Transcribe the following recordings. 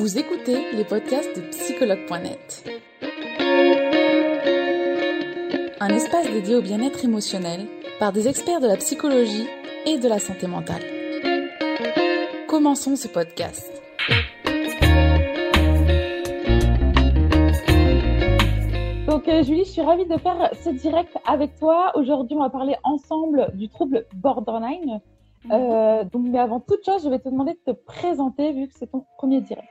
Vous écoutez les podcasts de psychologue.net. Un espace dédié au bien-être émotionnel par des experts de la psychologie et de la santé mentale. Commençons ce podcast. Donc euh, Julie, je suis ravie de faire ce direct avec toi. Aujourd'hui, on va parler ensemble du trouble borderline. Euh, donc, mais avant toute chose, je vais te demander de te présenter vu que c'est ton premier direct.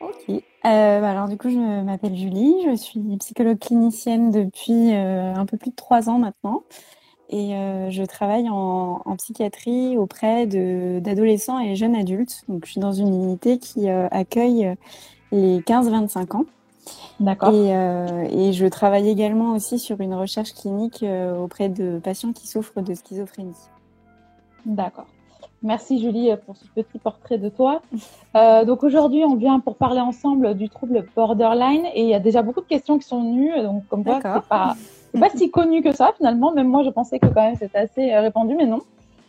Ok. Euh, bah alors du coup, je m'appelle Julie, je suis psychologue clinicienne depuis euh, un peu plus de trois ans maintenant, et euh, je travaille en, en, psychiatrie auprès d'adolescents et jeunes adultes. Donc, je suis dans une unité qui euh, accueille les 15-25 ans. D'accord. Et, euh, et, je travaille également aussi sur une recherche clinique auprès de patients qui souffrent de schizophrénie. D'accord. Merci Julie pour ce petit portrait de toi. Euh, donc aujourd'hui, on vient pour parler ensemble du trouble borderline et il y a déjà beaucoup de questions qui sont venues. Donc comme quoi, c'est pas, pas si connu que ça finalement. Même moi, je pensais que quand même c'était assez répandu, mais non.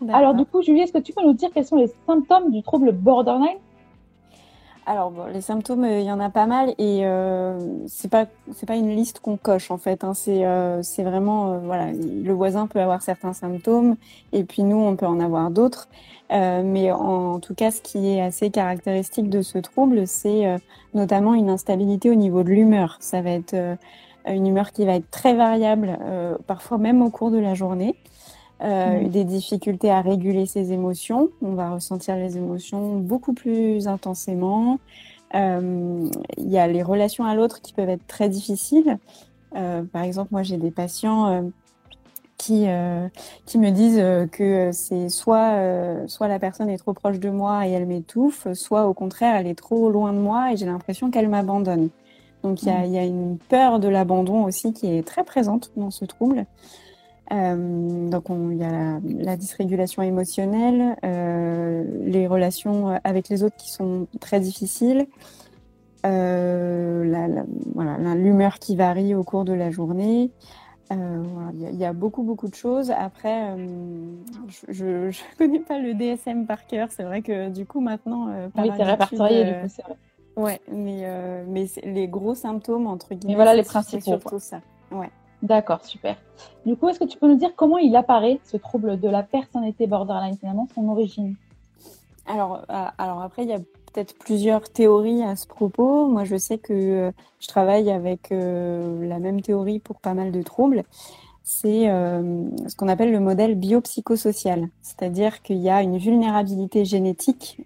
Alors du coup, Julie, est-ce que tu peux nous dire quels sont les symptômes du trouble borderline? Alors les symptômes, il y en a pas mal et euh, c'est pas pas une liste qu'on coche en fait. Hein. C'est euh, c'est vraiment euh, voilà, le voisin peut avoir certains symptômes et puis nous on peut en avoir d'autres. Euh, mais en, en, tout cas, ce qui est assez caractéristique de ce trouble, c'est euh, notamment une instabilité au niveau de l'humeur. Ça va être une humeur qui va être très variable, parfois même au cours de la journée. Euh, mmh. des difficultés à réguler ses émotions. On va ressentir les émotions beaucoup plus intensément. Euh, il y a les relations à l'autre qui peuvent être très difficiles. Euh, par exemple, moi, j'ai des patients euh, qui euh, qui me disent que c'est soit soit la personne est trop proche de moi et elle m'étouffe, soit au contraire elle est trop loin de moi et j'ai l'impression qu'elle m'abandonne. Donc il y a, il y a une peur de l'abandon aussi qui est très présente dans ce trouble. Euh, donc il y a la, la, dysrégulation émotionnelle, euh, les relations avec les autres qui sont très difficiles, euh, voilà, l'humeur qui varie au cours de la journée. Euh, voilà, il, y a, il y, a, beaucoup beaucoup de choses. Après, euh, je, je connais pas le DSM par cœur. C'est vrai que du coup maintenant, par oui, c'est répertorié du coup, c'est vrai. Ouais, mais mais les gros symptômes entre guillemets. Et voilà les principaux. Surtout quoi. ça. Ouais. D'accord, super. Du coup, est-ce que tu peux nous dire comment il apparaît, ce trouble de la personnalité borderline, finalement, son origine? Alors, euh, alors après, il y a peut-être plusieurs théories à ce propos. Moi, je sais que euh, je travaille avec euh, la même théorie pour pas mal de troubles. C'est ce qu'on appelle le modèle biopsychosocial, c'est-à-dire qu'il y a une vulnérabilité génétique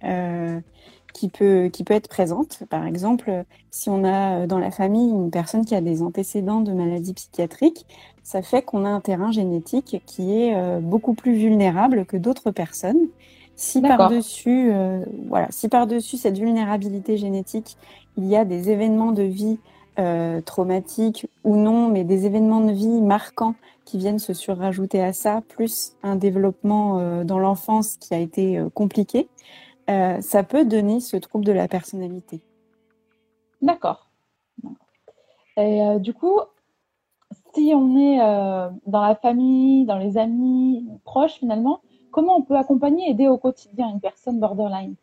qui peut, qui peut être présente. Par exemple, si on a dans la famille une personne qui a des antécédents de maladies psychiatriques, ça fait qu'on a un terrain génétique qui est euh, beaucoup plus vulnérable que d'autres personnes. Si par-dessus, euh, voilà, si par-dessus cette vulnérabilité génétique, il y a des événements de vie euh, traumatiques ou non, mais des événements de vie marquants qui viennent se surrajouter à ça, plus un développement euh, dans l'enfance qui a été euh, compliqué, euh, ça peut donner ce trouble de la personnalité. D'accord. Et euh, du coup, si on est euh, dans la famille, dans les amis, proches finalement, comment on peut accompagner, aider au quotidien une personne borderline?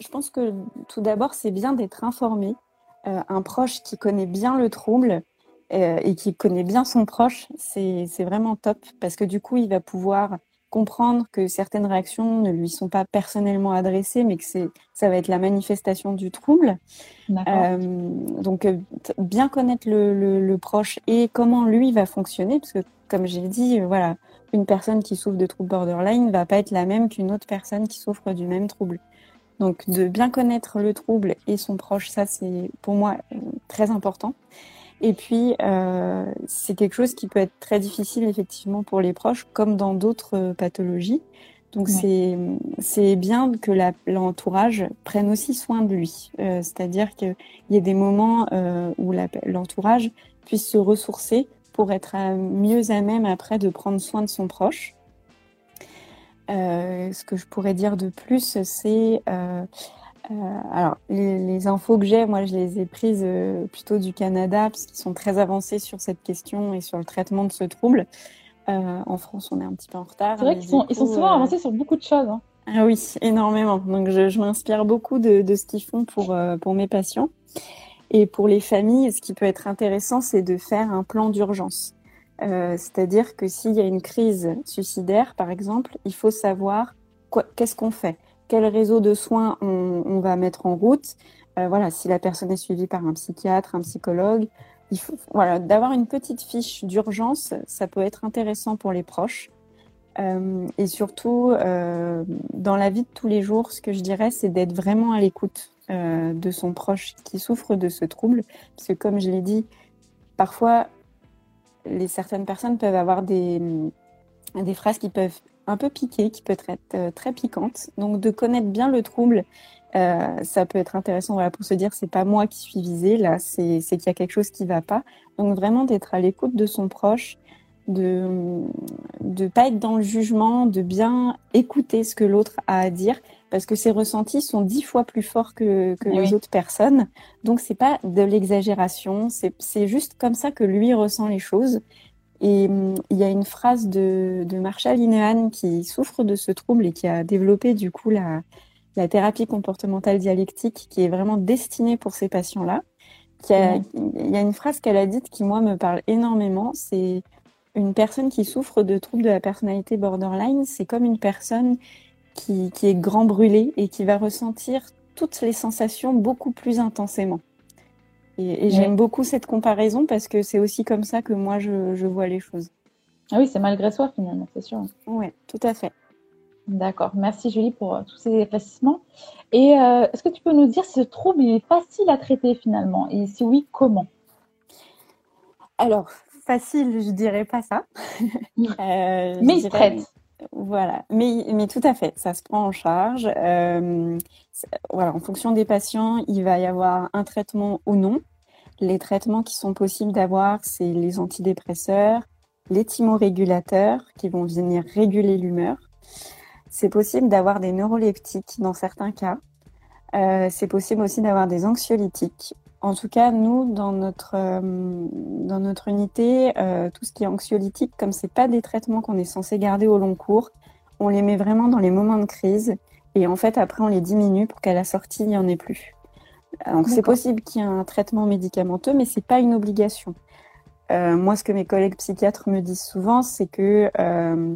Je pense que tout d'abord, c'est bien d'être informé. Un proche qui connaît bien le trouble et qui connaît bien son proche, c'est vraiment top parce que du coup, il va pouvoir comprendre que certaines réactions ne lui sont pas personnellement adressées, mais que c'est ça va être la manifestation du trouble. Euh, donc bien connaître le, le, le, proche et comment lui va fonctionner, parce que comme j'ai dit, voilà, une personne qui souffre de trouble borderline va pas être la même qu'une autre personne qui souffre du même trouble. Donc de bien connaître le trouble et son proche, ça c'est pour moi très important. Et puis, euh, c'est quelque chose qui peut être très difficile effectivement pour les proches, comme dans d'autres euh, pathologies. Donc, ouais. c'est bien que l'entourage prenne aussi soin de lui. Euh, C'est-à-dire qu'il y a des moments euh, où l'entourage puisse se ressourcer pour être à, mieux à même après de prendre soin de son proche. Euh, ce que je pourrais dire de plus, c'est euh, alors, les, les, infos que j'ai, moi, je les ai prises euh, plutôt du Canada, parce qu'ils sont très avancés sur cette question et sur le traitement de ce trouble. Euh, en France, on est un petit peu en retard. C'est vrai qu'ils sont, ils sont souvent avancés sur beaucoup de choses. Hein. Ah oui, énormément. Donc je, m'inspire beaucoup de, de ce qu'ils font pour, pour mes patients. Et pour les familles, ce qui peut être intéressant, c'est de faire un plan d'urgence. C'est-à-dire que s'il y a une crise suicidaire, par exemple, il faut savoir qu'est-ce qu'on fait, quel réseau de soins on, va mettre en route. Euh, voilà, si la personne est suivie par un psychiatre, un psychologue, voilà d'avoir une petite fiche d'urgence, ça peut être intéressant pour les proches. Euh, et surtout, euh, dans la vie de tous les jours, ce que je dirais, c'est d'être vraiment à l'écoute de son proche qui souffre de ce trouble. Parce que comme je l'ai dit, parfois, certaines personnes peuvent avoir des phrases qui peuvent un peu piquer, qui peuvent être euh, très piquantes. Donc de connaître bien le trouble, euh, ça peut être intéressant voilà, pour se dire c'est pas moi qui suis visée, là c'est qu'il y a quelque chose qui va pas. Donc vraiment d'être à l'écoute de son proche, de ne pas être dans le jugement, de bien écouter ce que l'autre a à dire, parce que ses ressentis sont dix fois plus forts que, que les autres personnes. Donc c'est pas de l'exagération, c'est juste comme ça que lui ressent les choses. Et hum, il y a une phrase de, de Marshall Linehan qui souffre de ce trouble et qui a développé du coup la, la thérapie comportementale dialectique qui est vraiment destinée pour ces patients-là. Il y a une phrase qu'elle a dite qui, moi, me parle énormément. C'est une personne qui souffre de troubles de la personnalité borderline, c'est comme une personne qui, qui, est grand brûlée et qui va ressentir toutes les sensations beaucoup plus intensément. Et, j'aime beaucoup cette comparaison parce que c'est aussi comme ça que moi je, je vois les choses. Ah oui, c'est malgré soi finalement, c'est sûr. Oui, tout à fait. D'accord. Merci Julie pour euh, tous ces éclaircissements. Et euh, est-ce que tu peux nous dire si ce trouble est facile à traiter finalement? Et si oui, comment? Alors, facile, je dirais pas ça. euh, mais il traite. Voilà, mais, mais tout à fait, ça se prend en charge. Euh, voilà, en fonction des patients, il va y avoir un traitement ou non. Les traitements qui sont possibles d'avoir, c'est les antidépresseurs, les thymorégulateurs qui vont venir réguler l'humeur. C'est possible d'avoir des neuroleptiques dans certains cas. Euh, c'est possible aussi d'avoir des anxiolytiques en tout cas, nous, dans notre, euh, dans notre unité, euh, tout ce qui est anxiolytique, comme c'est pas des traitements qu'on est censé garder au long cours, on les met vraiment dans les moments de crise. Et en fait, après, on les diminue pour qu'à la sortie, il n'y en ait plus. Donc, c'est possible qu'il y ait un traitement médicamenteux, mais c'est pas une obligation. Euh, moi, ce que mes collègues psychiatres me disent souvent, c'est que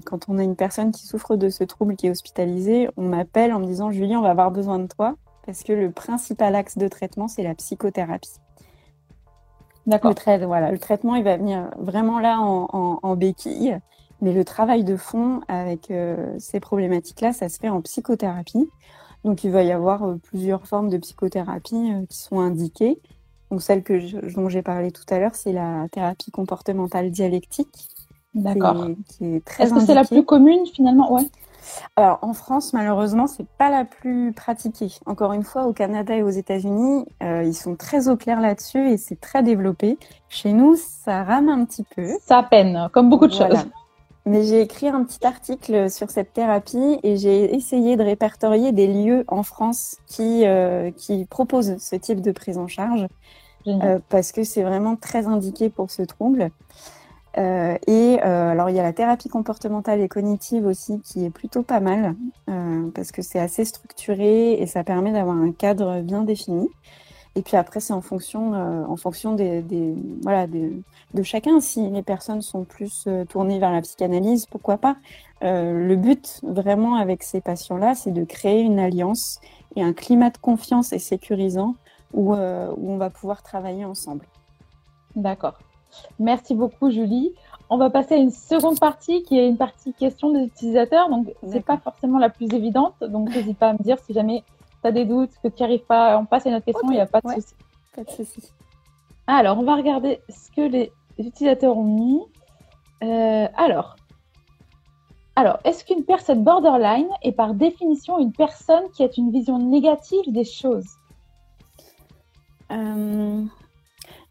quand on a une personne qui souffre de ce trouble qui est hospitalisée, on m'appelle en me disant Julie, on va avoir besoin de toi parce que le principal axe de traitement, c'est la psychothérapie. D'accord. Le, voilà, le traitement, il va venir vraiment là en, béquille, mais le travail de fond avec euh, ces problématiques-là, ça se fait en psychothérapie. Donc, il va y avoir euh, plusieurs formes de psychothérapie euh, qui sont indiquées. Donc, celle que dont j'ai parlé tout à l'heure, c'est la thérapie comportementale dialectique. D'accord. Qui est, très Est-ce que c'est la plus commune finalement? Ouais. Alors en France, malheureusement, c'est pas la plus pratiquée. Encore une fois, au Canada et aux États-Unis, euh, ils sont très au clair là-dessus et c'est très développé. Chez nous, ça rame un petit peu. Ça peine, comme beaucoup de choses. Mais j'ai écrit un petit article sur cette thérapie et j'ai essayé de répertorier des lieux en France qui, euh, qui proposent ce type de prise en charge euh, parce que c'est vraiment très indiqué pour ce trouble. Euh, et euh, alors il y a la thérapie comportementale et cognitive aussi qui est plutôt pas mal euh, parce que c'est assez structuré et ça permet d'avoir un cadre bien défini. Et puis après c'est en fonction, euh, en fonction des, des voilà des, de chacun. Si les personnes sont plus euh, tournées vers la psychanalyse, pourquoi pas? le but vraiment avec ces patients-là, c'est de créer une alliance et un climat de confiance et sécurisant où, où on va pouvoir travailler ensemble. D'accord. Merci beaucoup, Julie. On va passer à une seconde partie qui est une partie question des utilisateurs. Donc, c'est pas forcément la plus évidente. Donc, n'hésite pas à me dire si jamais tu as des doutes, que tu n'y arrives pas. On passe à une autre question, il n'y a pas de souci. Pas de souci. Alors, on va regarder ce que les utilisateurs ont mis. Euh, alors, alors est-ce qu'une personne borderline est par définition une personne qui a une vision négative des choses? Euh,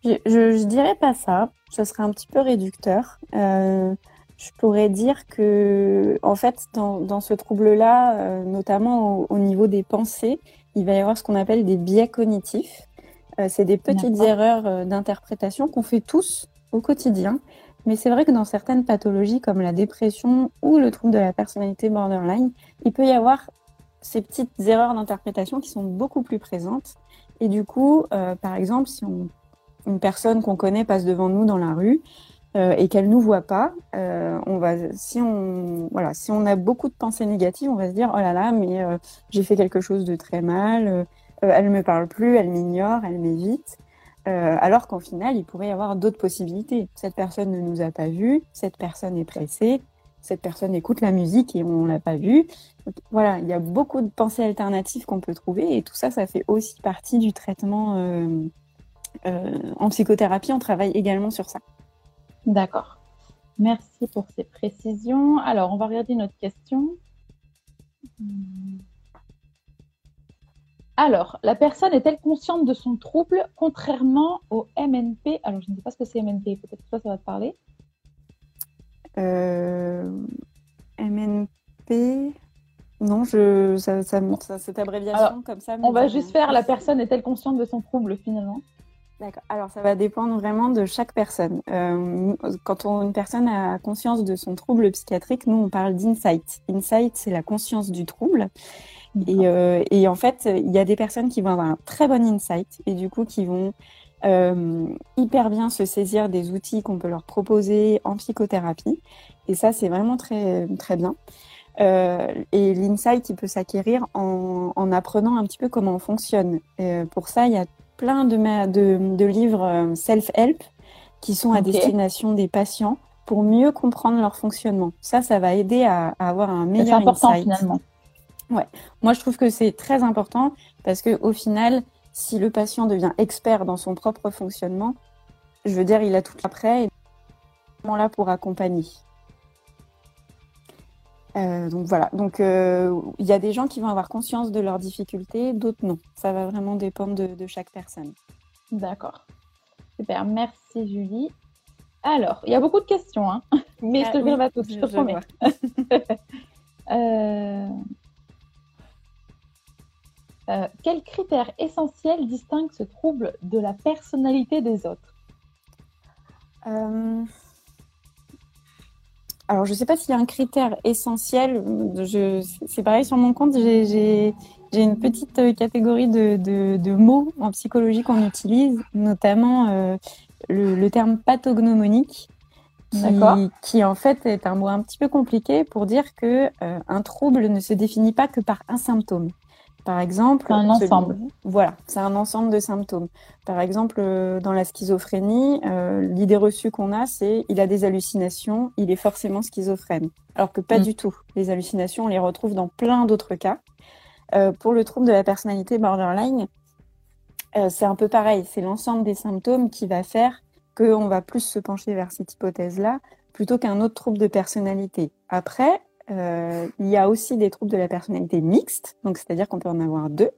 je, je, dirais pas ça. Ce serait un petit peu réducteur. Euh, je pourrais dire que, en fait, dans, dans ce trouble-là, euh, notamment au, niveau des pensées, il va y avoir ce qu'on appelle des biais cognitifs. Euh, c'est des petites erreurs euh, d'interprétation qu'on fait tous au quotidien. Mais c'est vrai que dans certaines pathologies comme la dépression ou le trouble de la personnalité borderline, il peut y avoir ces petites erreurs d'interprétation qui sont beaucoup plus présentes. Et du coup, par exemple, si une personne qu'on connaît passe devant nous dans la rue, euh, et qu'elle nous voit pas, euh, on va, si on, voilà, si on a beaucoup de pensées négatives, on va se dire oh là là, mais euh, j'ai fait quelque chose de très mal, euh, elle me parle plus, elle m'ignore, elle m'évite. alors qu'en final, il pourrait y avoir d'autres possibilités. Cette personne ne nous a pas vus, cette personne est pressée, cette personne écoute la musique et on l'a pas vue. voilà, il y a beaucoup de pensées alternatives qu'on peut trouver et tout ça, ça fait aussi partie du traitement en psychothérapie. On travaille également sur ça. D'accord. Merci pour ces précisions. Alors, on va regarder notre question. Alors, la personne est-elle consciente de son trouble contrairement au MNP Alors, je ne sais pas ce que c'est MNP, peut-être que toi, ça va te parler. Euh, MNP Non, je, ça, ça, cette abréviation comme ça. On va juste faire la personne est-elle consciente de son trouble finalement? D'accord. Alors, ça va dépendre vraiment de chaque personne. Euh, quand on, une personne a conscience de son trouble psychiatrique, nous, on parle d'insight. Insight, c'est la conscience du trouble. Et, euh, et, en fait, il y a des personnes qui vont avoir un très bon insight et du coup, qui vont euh, hyper bien se saisir des outils qu'on peut leur proposer en psychothérapie. Et ça, c'est vraiment très, très bien. Euh, et l'insight, il peut s'acquérir en, en, apprenant un petit peu comment on fonctionne. Euh, pour ça, il y a plein de, de, de livres euh, self-help qui sont à destination des patients pour mieux comprendre leur fonctionnement. Ça, ça va aider à, avoir un meilleur C'est important finalement. Ouais. Moi, je trouve que c'est très important parce que au final, si le patient devient expert dans son propre fonctionnement, je veux dire, il a tout après et là pour accompagner. Euh, donc voilà, donc euh, il y a des gens qui vont avoir conscience de leurs difficultés, d'autres non. Ça va vraiment dépendre de, chaque personne. D'accord. Super, merci Julie. Alors, il y a beaucoup de questions, hein mais je te ah, à toutes, je, te promets. euh, quels critères essentiels distinguent ce trouble de la personnalité des autres? Euh, alors, je ne sais pas s'il y a un critère essentiel. c'est pareil sur mon compte, j'ai, une petite euh, catégorie de, mots en psychologie qu'on utilise, notamment euh, le, terme pathognomonique, qui, qui, en fait est un mot un petit peu compliqué pour dire que euh, un trouble ne se définit pas que par un symptôme. Par exemple, un ensemble. Voilà, c'est un ensemble de symptômes. Par exemple, euh, dans la schizophrénie, euh, l'idée reçue qu'on a, c'est il a des hallucinations, il est forcément schizophrène. Alors que pas mm. du tout. Les hallucinations, on les retrouve dans plein d'autres cas. Euh, pour le trouble de la personnalité borderline, c'est un peu pareil. C'est l'ensemble des symptômes qui va faire qu'on va plus se pencher vers cette hypothèse-là plutôt qu'un autre trouble de personnalité. Après, euh, il y a aussi des troubles de la personnalité mixte, donc c'est-à-dire qu'on peut en avoir deux.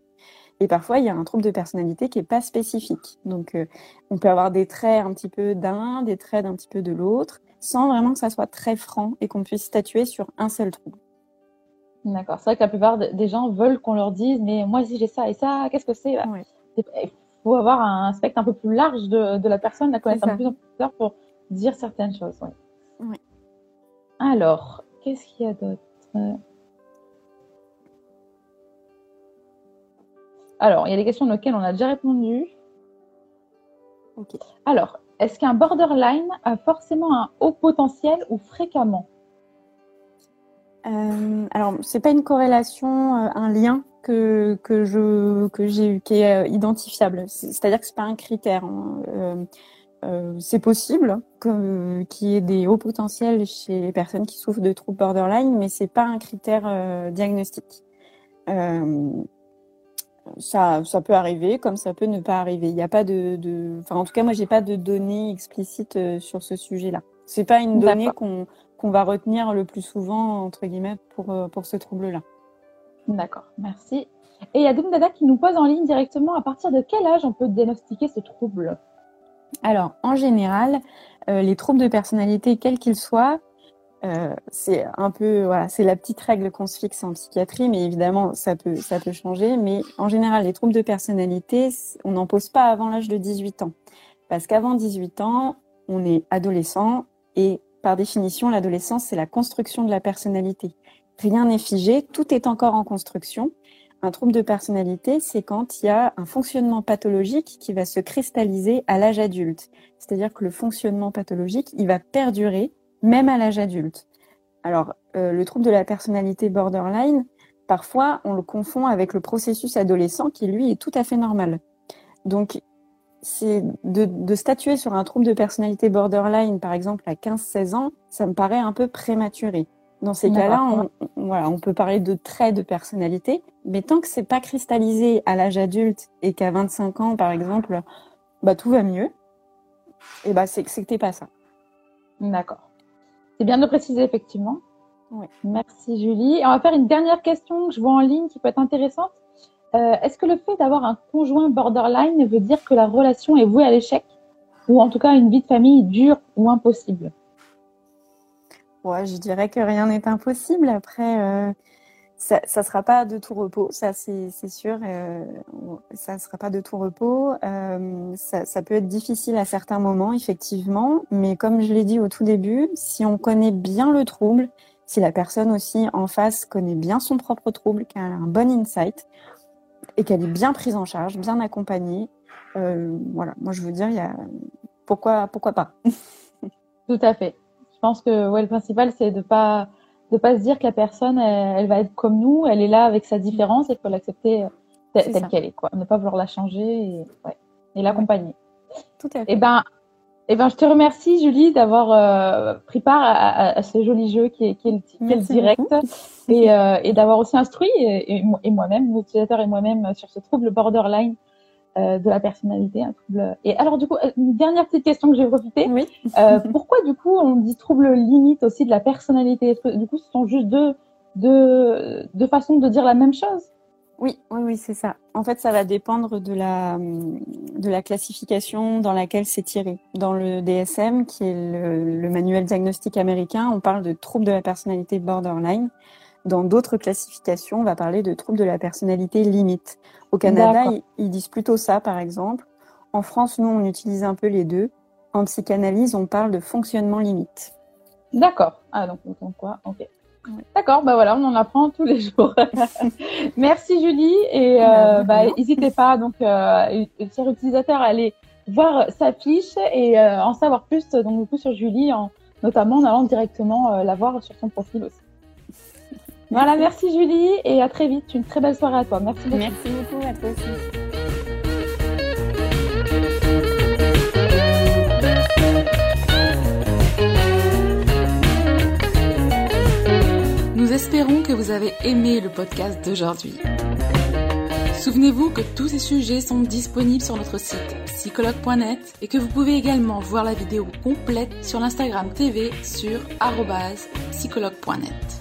Et parfois, il y a un trouble de personnalité qui est pas spécifique. Donc, euh, on peut avoir des traits un petit peu d'un, des traits d'un petit peu de l'autre, sans vraiment que ça soit très franc et qu'on puisse statuer sur un seul trouble. D'accord. C'est vrai que la plupart des gens veulent qu'on leur dise, mais moi, si j'ai ça et ça, qu'est-ce que c'est? Il faut avoir un spectre un peu plus large de, de la personne, la connaître un peu plus en profondeur pour dire certaines choses. Oui. Alors, Qu'est-ce qu'il y a d'autre? Alors, il y a des questions auxquelles on a déjà répondu. Alors, est-ce qu'un borderline a forcément un haut potentiel ou fréquemment? Euh, Alors, c'est pas une corrélation, euh, un lien que, que je que j'ai qui est euh, identifiable. C'est-à-dire que c'est pas un critère. Hein. Euh, euh, c'est possible qu'il y ait des hauts potentiels chez les personnes qui souffrent de troubles borderline, mais c'est pas un critère euh, diagnostique. Euh, ça, ça peut arriver, comme ça peut ne pas arriver. Il n'y a pas de, de, enfin, en tout cas, moi, j'ai pas de données explicites sur ce sujet-là. C'est pas une donnée qu'on qu'on va retenir le plus souvent entre guillemets pour pour ce trouble-là. D'accord, merci. Et il y a Dada qui nous pose en ligne directement à partir de quel âge on peut diagnostiquer ce trouble? Alors, en général, euh, les troubles de personnalité, quels qu'ils soient, euh, c'est un peu, voilà, c'est la petite règle qu'on se fixe en psychiatrie, mais évidemment, ça peut, ça peut changer. Mais en général, les troubles de personnalité, on n'en pose pas avant l'âge de 18 ans. Parce qu'avant 18 ans, on est adolescent et par définition, l'adolescence, c'est la construction de la personnalité. rien n'est figé, tout est encore en construction. Un trouble de personnalité, c'est quand il y a un fonctionnement pathologique qui va se cristalliser à l'âge adulte. C'est-à-dire que le fonctionnement pathologique, il va perdurer même à l'âge adulte. Alors, euh, le trouble de la personnalité borderline, parfois, on le confond avec le processus adolescent qui, lui, est tout à fait normal. Donc, c'est de, statuer sur un trouble de personnalité borderline, par exemple, à 15-16 ans, ça me paraît un peu prématuré. Dans ces cas-là, on, voilà, on peut parler de traits de personnalité, mais tant que c'est pas cristallisé à l'âge adulte et qu'à 25 ans, par exemple, bah, tout va mieux, et bah, c'est que t'es pas ça. D'accord. C'est bien de préciser, effectivement. Oui. Merci, Julie. Et on va faire une dernière question que je vois en ligne qui peut être intéressante. Euh, est-ce que le fait d'avoir un conjoint borderline veut dire que la relation est vouée à l'échec? Ou en tout cas une vie de famille dure ou impossible? Je dirais que rien n'est impossible. Après, euh, ça, ça sera pas de tout repos, ça c'est sûr. Euh, ça sera pas de tout repos. Euh, ça, peut être difficile à certains moments, effectivement. Mais comme je l'ai dit au tout début, si on connaît bien le trouble, si la personne aussi en face connaît bien son propre trouble, qu'elle a un bon insight, et qu'elle est bien prise en charge, bien accompagnée. Voilà, moi je veux dire, y a pourquoi pourquoi pas? Tout à fait. Je pense que ouais, le principal c'est de pas de pas se dire que la personne elle, va être comme nous, elle est là avec sa différence et qu'il faut l'accepter telle qu'elle est quoi, ne pas vouloir la changer et ouais, et l'accompagner. Tout à fait. Et eh ben eh ben, je te remercie, Julie, d'avoir euh, pris part à, ce joli jeu qui est, qui est, le, direct. et, euh, et d'avoir aussi instruit, et, et moi-même, l'utilisateur et moi-même, sur ce trouble borderline euh, de la personnalité. Un trouble... Et alors, du coup, une dernière petite question que j'ai profité. Oui. pourquoi, du coup, on dit trouble limite aussi de la personnalité? Est-ce que, du coup, ce sont juste deux, deux, deux façons de dire la même chose? Oui, oui, oui, c'est ça. En fait, ça va dépendre de la, de la classification dans laquelle c'est tiré. Dans le DSM, qui est le, manuel diagnostique américain, on parle de trouble de la personnalité borderline. Dans d'autres classifications, on va parler de trouble de la personnalité limite. Au Canada, ils, disent plutôt ça, par exemple. En France, nous, on utilise un peu les deux. En psychanalyse, on parle de fonctionnement limite. D'accord. Ah, donc, donc quoi Ok. D'accord, bah voilà, on en apprend tous les jours. Merci Julie et euh, bah, n'hésitez pas donc euh, chers utilisateurs à aller voir sa fiche et euh, en savoir plus donc du sur Julie, en, notamment en allant directement euh, la voir sur son profil aussi. Voilà, merci Julie et à très vite. Une très belle soirée à toi. Merci beaucoup. Merci beaucoup à toi aussi. Nous espérons que vous avez aimé le podcast d'aujourd'hui. Souvenez-vous que tous ces sujets sont disponibles sur notre site psychologue.net et que vous pouvez également voir la vidéo complète sur l'Instagram TV sur psychologue.net.